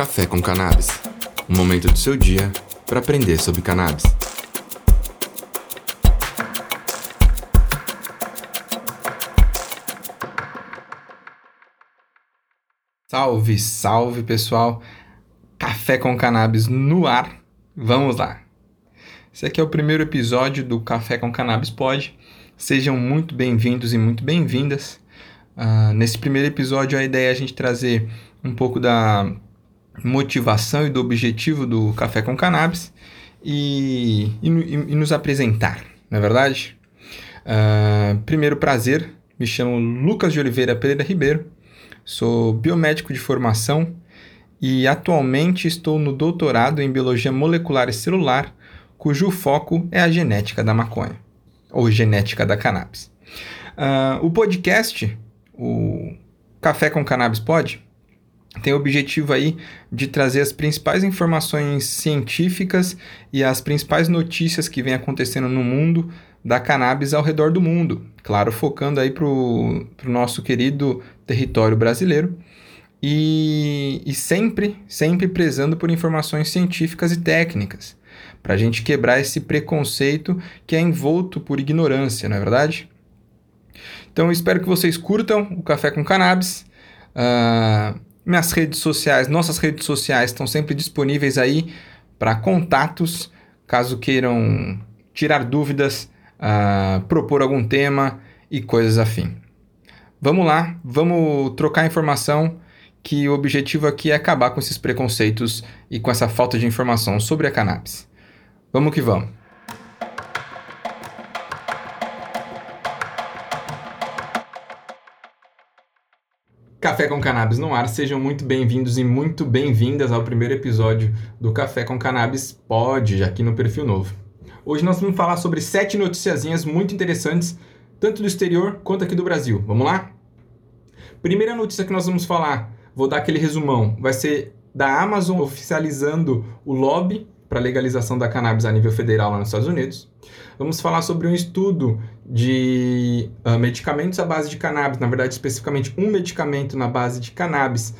Café com Cannabis um momento do seu dia para aprender sobre cannabis. Salve, salve pessoal! Café com Cannabis no ar. Vamos lá! Esse aqui é o primeiro episódio do Café com Cannabis Pod. Sejam muito bem-vindos e muito bem-vindas. Uh, nesse primeiro episódio, a ideia é a gente trazer um pouco da motivação e do objetivo do Café com Cannabis e, e, e nos apresentar, não é verdade? Uh, primeiro prazer, me chamo Lucas de Oliveira Pereira Ribeiro, sou biomédico de formação e atualmente estou no doutorado em Biologia Molecular e Celular, cujo foco é a genética da maconha, ou genética da cannabis. Uh, o podcast, o Café com Cannabis Pod, tem o objetivo aí de trazer as principais informações científicas e as principais notícias que vem acontecendo no mundo da cannabis ao redor do mundo. Claro, focando aí para o nosso querido território brasileiro. E, e sempre, sempre prezando por informações científicas e técnicas, para a gente quebrar esse preconceito que é envolto por ignorância, não é verdade? Então, espero que vocês curtam o Café com Cannabis. Uh, minhas redes sociais, nossas redes sociais estão sempre disponíveis aí para contatos, caso queiram tirar dúvidas, uh, propor algum tema e coisas afim. Vamos lá, vamos trocar informação, que o objetivo aqui é acabar com esses preconceitos e com essa falta de informação sobre a cannabis. Vamos que vamos. Café com Cannabis no ar, sejam muito bem-vindos e muito bem-vindas ao primeiro episódio do Café com Cannabis Pod, aqui no Perfil Novo. Hoje nós vamos falar sobre sete noticiazinhas muito interessantes, tanto do exterior quanto aqui do Brasil. Vamos lá? Primeira notícia que nós vamos falar, vou dar aquele resumão, vai ser da Amazon oficializando o lobby para a legalização da cannabis a nível federal lá nos Estados Unidos. Vamos falar sobre um estudo de uh, medicamentos à base de cannabis, na verdade, especificamente um medicamento na base de cannabis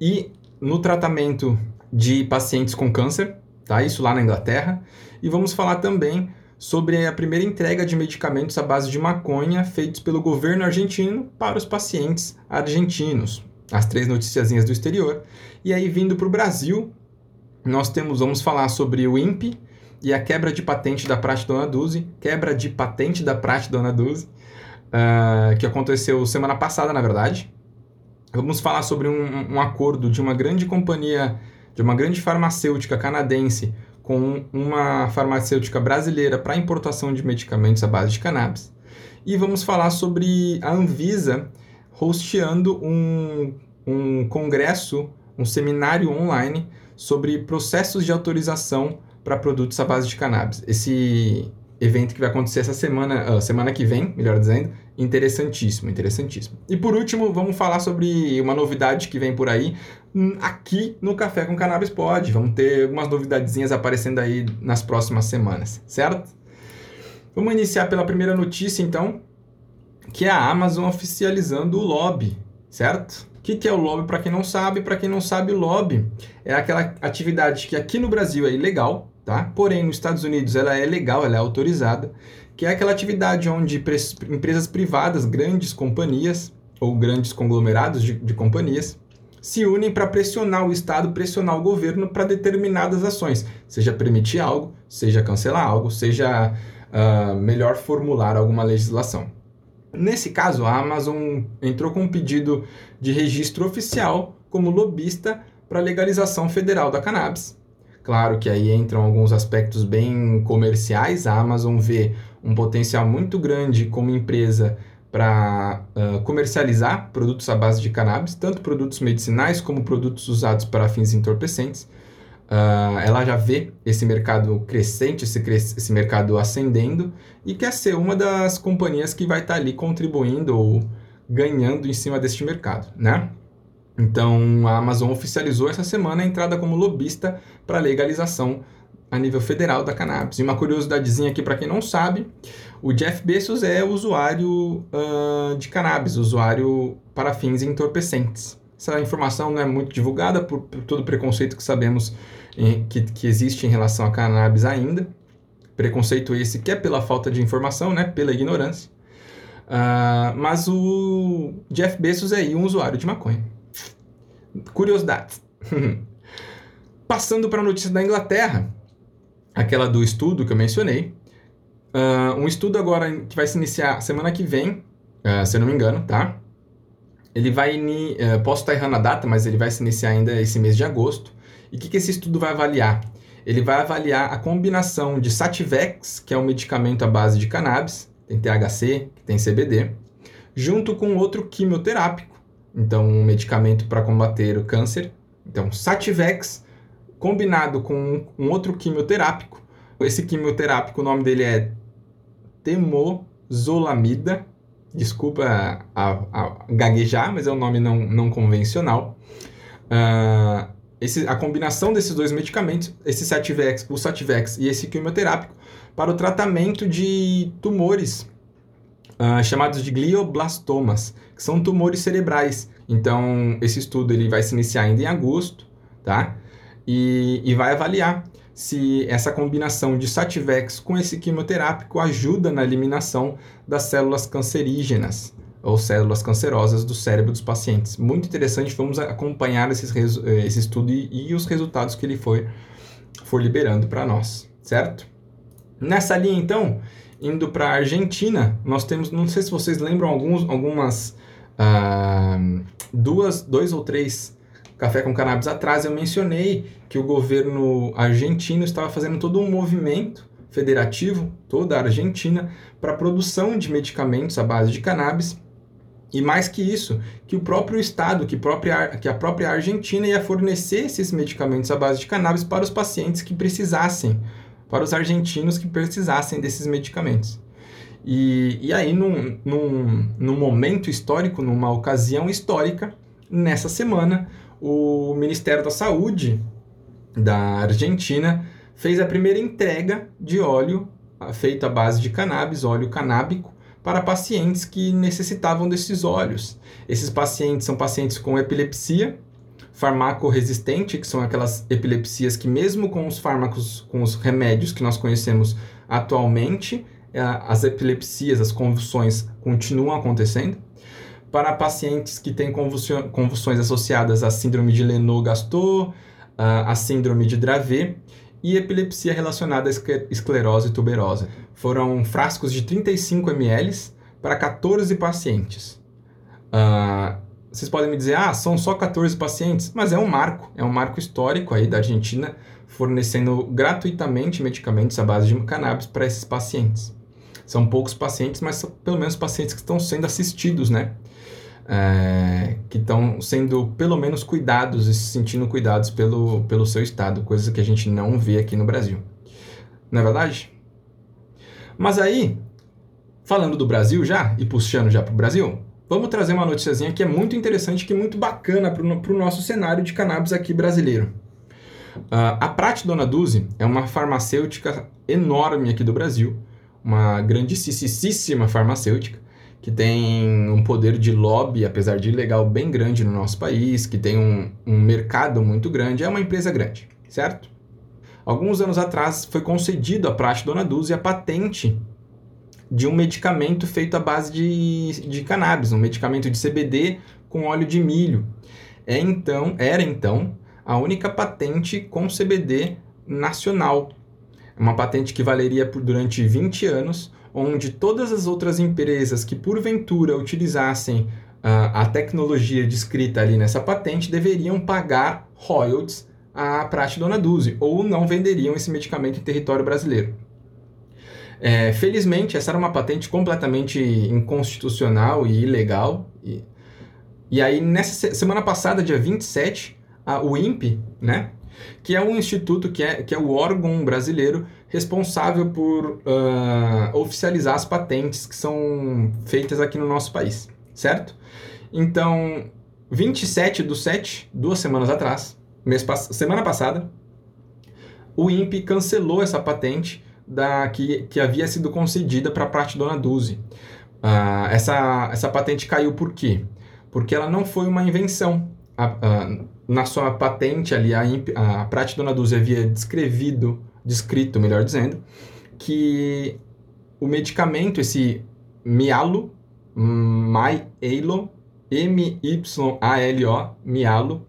e no tratamento de pacientes com câncer, tá? Isso lá na Inglaterra. E vamos falar também sobre a primeira entrega de medicamentos à base de maconha feitos pelo governo argentino para os pacientes argentinos. As três noticiazinhas do exterior. E aí, vindo para o Brasil, nós temos, vamos falar sobre o INPE e a quebra de patente da Prate Dona Duzi, quebra de patente da Prate Dona Duzi, uh, que aconteceu semana passada, na verdade. Vamos falar sobre um, um acordo de uma grande companhia, de uma grande farmacêutica canadense com uma farmacêutica brasileira para importação de medicamentos à base de cannabis. E vamos falar sobre a Anvisa hosteando um, um congresso, um seminário online sobre processos de autorização para produtos à base de cannabis. Esse evento que vai acontecer essa semana, uh, semana que vem, melhor dizendo, interessantíssimo, interessantíssimo. E por último, vamos falar sobre uma novidade que vem por aí hum, aqui no Café com Cannabis Pod. Vamos ter algumas novidadezinhas aparecendo aí nas próximas semanas, certo? Vamos iniciar pela primeira notícia, então, que é a Amazon oficializando o lobby, certo? O que, que é o lobby? Para quem não sabe, para quem não sabe, lobby é aquela atividade que aqui no Brasil é ilegal, tá? Porém, nos Estados Unidos ela é legal, ela é autorizada, que é aquela atividade onde empresas privadas, grandes companhias ou grandes conglomerados de, de companhias se unem para pressionar o Estado, pressionar o governo para determinadas ações, seja permitir algo, seja cancelar algo, seja uh, melhor formular alguma legislação. Nesse caso, a Amazon entrou com um pedido de registro oficial como lobista para a legalização federal da cannabis. Claro que aí entram alguns aspectos bem comerciais. A Amazon vê um potencial muito grande como empresa para uh, comercializar produtos à base de cannabis, tanto produtos medicinais como produtos usados para fins entorpecentes. Uh, ela já vê esse mercado crescente, esse, esse mercado ascendendo e quer ser uma das companhias que vai estar tá ali contribuindo ou ganhando em cima deste mercado, né? Então, a Amazon oficializou essa semana a entrada como lobista para legalização a nível federal da cannabis. E uma curiosidadezinha aqui para quem não sabe, o Jeff Bezos é usuário uh, de cannabis, usuário para fins entorpecentes essa informação não é muito divulgada por, por todo o preconceito que sabemos em, que, que existe em relação a cannabis ainda. Preconceito esse que é pela falta de informação, né? Pela ignorância. Uh, mas o Jeff Bezos é aí um usuário de maconha. Curiosidades. Passando para a notícia da Inglaterra, aquela do estudo que eu mencionei. Uh, um estudo agora que vai se iniciar semana que vem, uh, se eu não me engano, tá? Ele vai. Uh, posso estar errando a data, mas ele vai se iniciar ainda esse mês de agosto. E o que, que esse estudo vai avaliar? Ele vai avaliar a combinação de Sativex, que é um medicamento à base de cannabis, tem THC, tem CBD, junto com outro quimioterápico, então um medicamento para combater o câncer. Então, Sativex combinado com um outro quimioterápico. Esse quimioterápico, o nome dele é temozolamida, desculpa a, a, gaguejar, mas é um nome não, não convencional. Uh, esse, a combinação desses dois medicamentos, esse Sativex, o Sativex e esse quimioterápico, para o tratamento de tumores uh, chamados de glioblastomas, que são tumores cerebrais. Então, esse estudo ele vai se iniciar ainda em agosto, tá? E, e vai avaliar se essa combinação de Sativex com esse quimioterápico ajuda na eliminação das células cancerígenas ou células cancerosas do cérebro dos pacientes. Muito interessante, vamos acompanhar esses, eh, esse estudo e, e os resultados que ele foi, for liberando para nós, certo? Nessa linha, então, indo para a Argentina, nós temos, não sei se vocês lembram, alguns, algumas, duas, dois ou três Café com Cannabis atrás, eu mencionei que o governo argentino estava fazendo todo um movimento federativo, toda a Argentina, para a produção de medicamentos à base de cannabis. E mais que isso, que o próprio Estado, que, própria, que a própria Argentina ia fornecer esses medicamentos à base de cannabis para os pacientes que precisassem, para os argentinos que precisassem desses medicamentos. E, e aí, num, num, num momento histórico, numa ocasião histórica, nessa semana, o Ministério da Saúde da Argentina fez a primeira entrega de óleo feito à base de cannabis, óleo canábico, para pacientes que necessitavam desses óleos. Esses pacientes são pacientes com epilepsia farmacoresistente, que são aquelas epilepsias que mesmo com os fármacos, com os remédios que nós conhecemos atualmente, as epilepsias, as convulsões continuam acontecendo para pacientes que têm convulsões associadas à síndrome de Lennox-Gastaut, à síndrome de Dravet e epilepsia relacionada à esclerose tuberosa. Foram frascos de 35 ml para 14 pacientes. Uh, vocês podem me dizer, ah, são só 14 pacientes, mas é um marco, é um marco histórico aí da Argentina fornecendo gratuitamente medicamentos à base de cannabis para esses pacientes. São poucos pacientes, mas são pelo menos pacientes que estão sendo assistidos, né? É, que estão sendo pelo menos cuidados e se sentindo cuidados pelo, pelo seu estado, coisa que a gente não vê aqui no Brasil. Não é verdade? Mas aí, falando do Brasil já, e puxando já para o Brasil, vamos trazer uma noticiazinha que é muito interessante, que é muito bacana para o nosso cenário de cannabis aqui brasileiro. Uh, a Prat Dona Duzi é uma farmacêutica enorme aqui do Brasil, uma grandíssima farmacêutica, que tem um poder de lobby, apesar de ilegal, bem grande no nosso país, que tem um, um mercado muito grande, é uma empresa grande, certo? Alguns anos atrás foi concedido à Praxe Dona Dulce a patente de um medicamento feito à base de, de cannabis, um medicamento de CBD com óleo de milho. É então, era então a única patente com CBD nacional. Uma patente que valeria por durante 20 anos, onde todas as outras empresas que porventura utilizassem uh, a tecnologia descrita ali nessa patente deveriam pagar royalties à Prate Dona Duzi ou não venderiam esse medicamento em território brasileiro. É, felizmente, essa era uma patente completamente inconstitucional e ilegal. E, e aí, nessa semana passada, dia 27, a, o INPE, né, que é um instituto que é, que é o órgão brasileiro responsável por uh, oficializar as patentes que são feitas aqui no nosso país, certo? Então, 27 do 7, duas semanas atrás, mês, semana passada, o INPE cancelou essa patente da, que, que havia sido concedida para a Prate Dona Duzi. Uh, essa, essa patente caiu por quê? Porque ela não foi uma invenção, a, a, na sua patente ali, a, a Prate Dona Dulce havia descrevido, descrito, melhor dizendo, que o medicamento, esse Mialo, Myalo, M-Y-A-L-O, Mialo,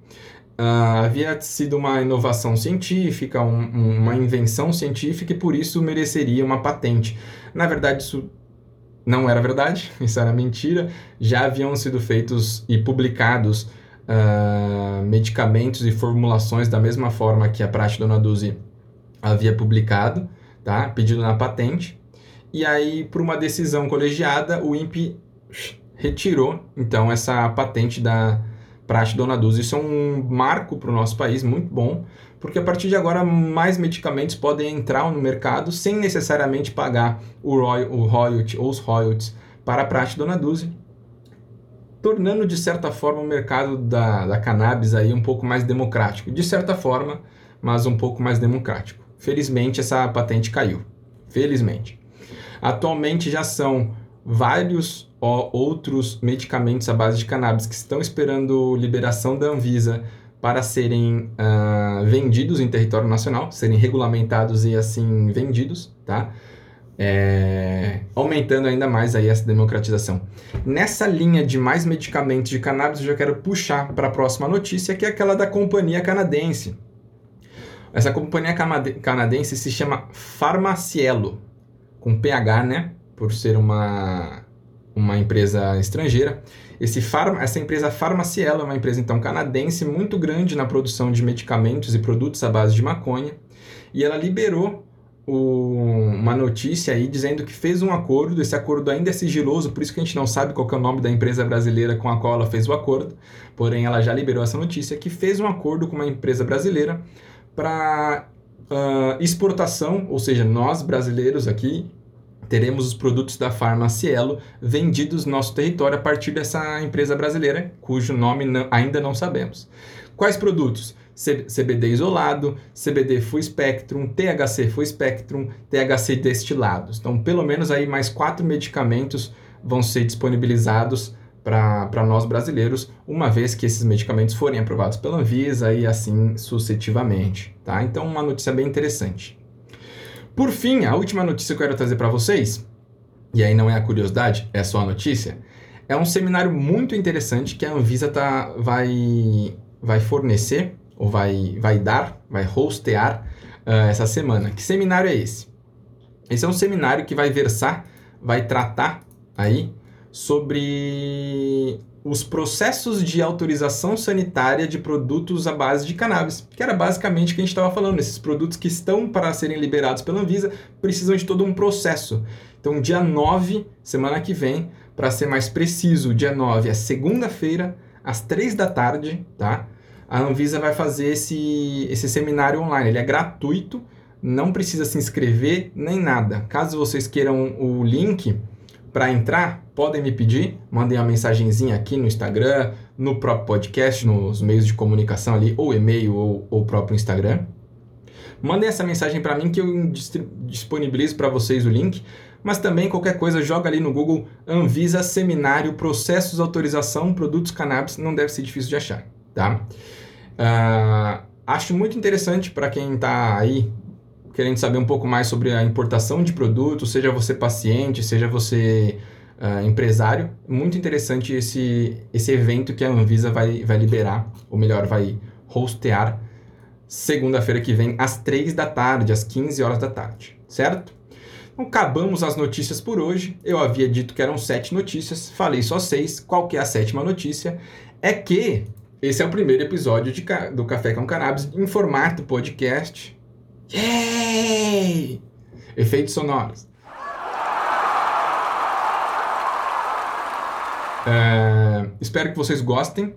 Uh, havia sido uma inovação científica, um, uma invenção científica e por isso mereceria uma patente. Na verdade, isso não era verdade, isso era mentira. Já haviam sido feitos e publicados uh, medicamentos e formulações da mesma forma que a Prate Dona Duzi havia publicado, tá? pedido na patente. E aí, por uma decisão colegiada, o INPE retirou então essa patente da Prate Dona Duzi. Isso é um marco para o nosso país muito bom, porque a partir de agora mais medicamentos podem entrar no mercado sem necessariamente pagar o, roy, o royalty ou os royalties para a Prate Dona Duzi, tornando de certa forma o mercado da, da cannabis aí um pouco mais democrático. De certa forma, mas um pouco mais democrático. Felizmente essa patente caiu. Felizmente. Atualmente já são vários outros medicamentos à base de cannabis que estão esperando liberação da Anvisa para serem uh, vendidos em território nacional, serem regulamentados e assim vendidos, tá? É, aumentando ainda mais aí essa democratização. Nessa linha de mais medicamentos de cannabis, eu já quero puxar para a próxima notícia, que é aquela da companhia canadense. Essa companhia canadense se chama Farmacielo, com PH, né? Por ser uma, uma empresa estrangeira. Esse farma, essa empresa Farmacielo é uma empresa então canadense muito grande na produção de medicamentos e produtos à base de maconha. E ela liberou o, uma notícia aí dizendo que fez um acordo, esse acordo ainda é sigiloso, por isso que a gente não sabe qual é o nome da empresa brasileira com a qual ela fez o acordo, porém ela já liberou essa notícia, que fez um acordo com uma empresa brasileira para uh, ah, exportação, ou seja, nós brasileiros aqui teremos os produtos da Farmacielo vendidos no nosso território a partir dessa empresa brasileira, cujo nome não, ainda não sabemos. Quais produtos? CBD isolado, CBD full spectrum, THC full spectrum, THC destilados. Então, pelo menos aí mais quatro medicamentos vão ser disponibilizados para nós brasileiros, uma vez que esses medicamentos forem aprovados pela Anvisa e assim sucessivamente, tá? Então, uma notícia bem interessante. Por fim, a última notícia que eu quero trazer para vocês, e aí não é a curiosidade, é só a notícia, é um seminário muito interessante que a Anvisa tá, vai, vai fornecer, ou vai, vai dar, vai hostear uh, essa semana. Que seminário é esse? Esse é um seminário que vai versar, vai tratar aí sobre os processos de autorização sanitária de produtos à base de cannabis, que era basicamente o que a gente estava falando. Esses produtos que estão para serem liberados pela Anvisa precisam de todo um processo. Então, dia 9, semana que vem, para ser mais preciso, dia 9 é segunda-feira, às 3 da tarde, tá? A Anvisa vai fazer esse, esse seminário online. Ele é gratuito, não precisa se inscrever nem nada. Caso vocês queiram o link, para entrar, podem me pedir, mandem uma mensagenzinha aqui no Instagram, no próprio podcast, nos meios de comunicação ali, ou e-mail ou o próprio Instagram. Mandem essa mensagem para mim que eu disponibilizo para vocês o link, mas também qualquer coisa joga ali no Google Anvisa Seminário Processos Autorização Produtos Cannabis, não deve ser difícil de achar, tá? Uh, acho muito interessante para quem está aí querendo saber um pouco mais sobre a importação de produtos, seja você paciente, seja você uh, empresário, muito interessante esse, esse evento que a Anvisa vai, vai liberar, ou melhor, vai hostear segunda-feira que vem, às 3 da tarde, às 15 horas da tarde, certo? Então, acabamos as notícias por hoje. Eu havia dito que eram sete notícias, falei só seis. Qual que é a sétima notícia? É que esse é o primeiro episódio de, do Café com Cannabis em formato podcast. Yay! Efeitos sonoros. É, espero que vocês gostem.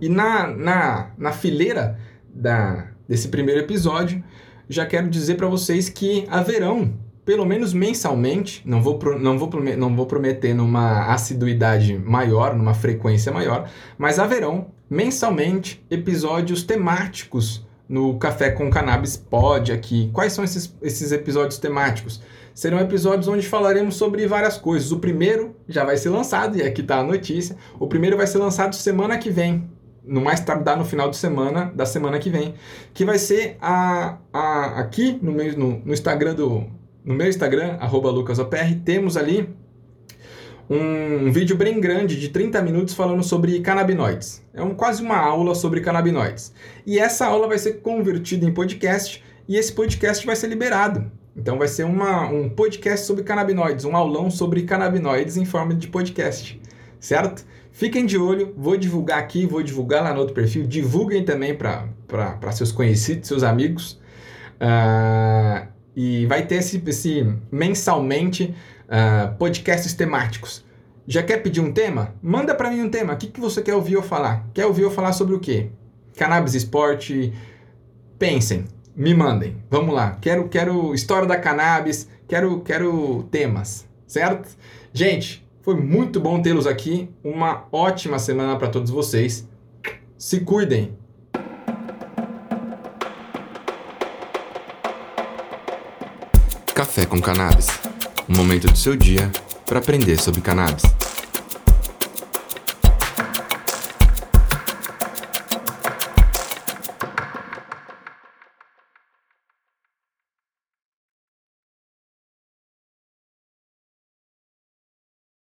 E na, na, na fileira da, desse primeiro episódio, já quero dizer para vocês que haverão, pelo menos mensalmente, não vou, não, vou, não vou prometer numa assiduidade maior, numa frequência maior, mas haverão mensalmente episódios temáticos no Café com Cannabis Pod aqui. Quais são esses, esses episódios temáticos? Serão episódios onde falaremos sobre várias coisas. O primeiro já vai ser lançado, e aqui está a notícia. O primeiro vai ser lançado semana que vem, no mais tardar no final de semana da semana que vem, que vai ser a, a aqui no, meu, no, no Instagram do no meu Instagram @lucasopr temos ali um, vídeo bem grande de 30 minutos falando sobre canabinoides. É um, quase uma aula sobre canabinoides. E essa aula vai ser convertida em podcast e esse podcast vai ser liberado. Então vai ser uma, um podcast sobre canabinoides, um aulão sobre canabinoides em forma de podcast, certo? Fiquem de olho, vou divulgar aqui, vou divulgar lá no outro perfil, divulguem também para seus conhecidos, seus amigos. Uh, e vai ter esse, esse mensalmente uh, podcasts temáticos. Já quer pedir um tema? Manda para mim um tema. O que, que você quer ouvir eu falar? Quer ouvir eu falar sobre o quê? Cannabis esporte? Pensem, me mandem. Vamos lá. Quero, quero história da cannabis, quero, quero temas, certo? Gente, foi muito bom tê-los aqui. Uma ótima semana para todos vocês. Se cuidem. Café com Cannabis. Um momento do seu dia para aprender sobre cannabis.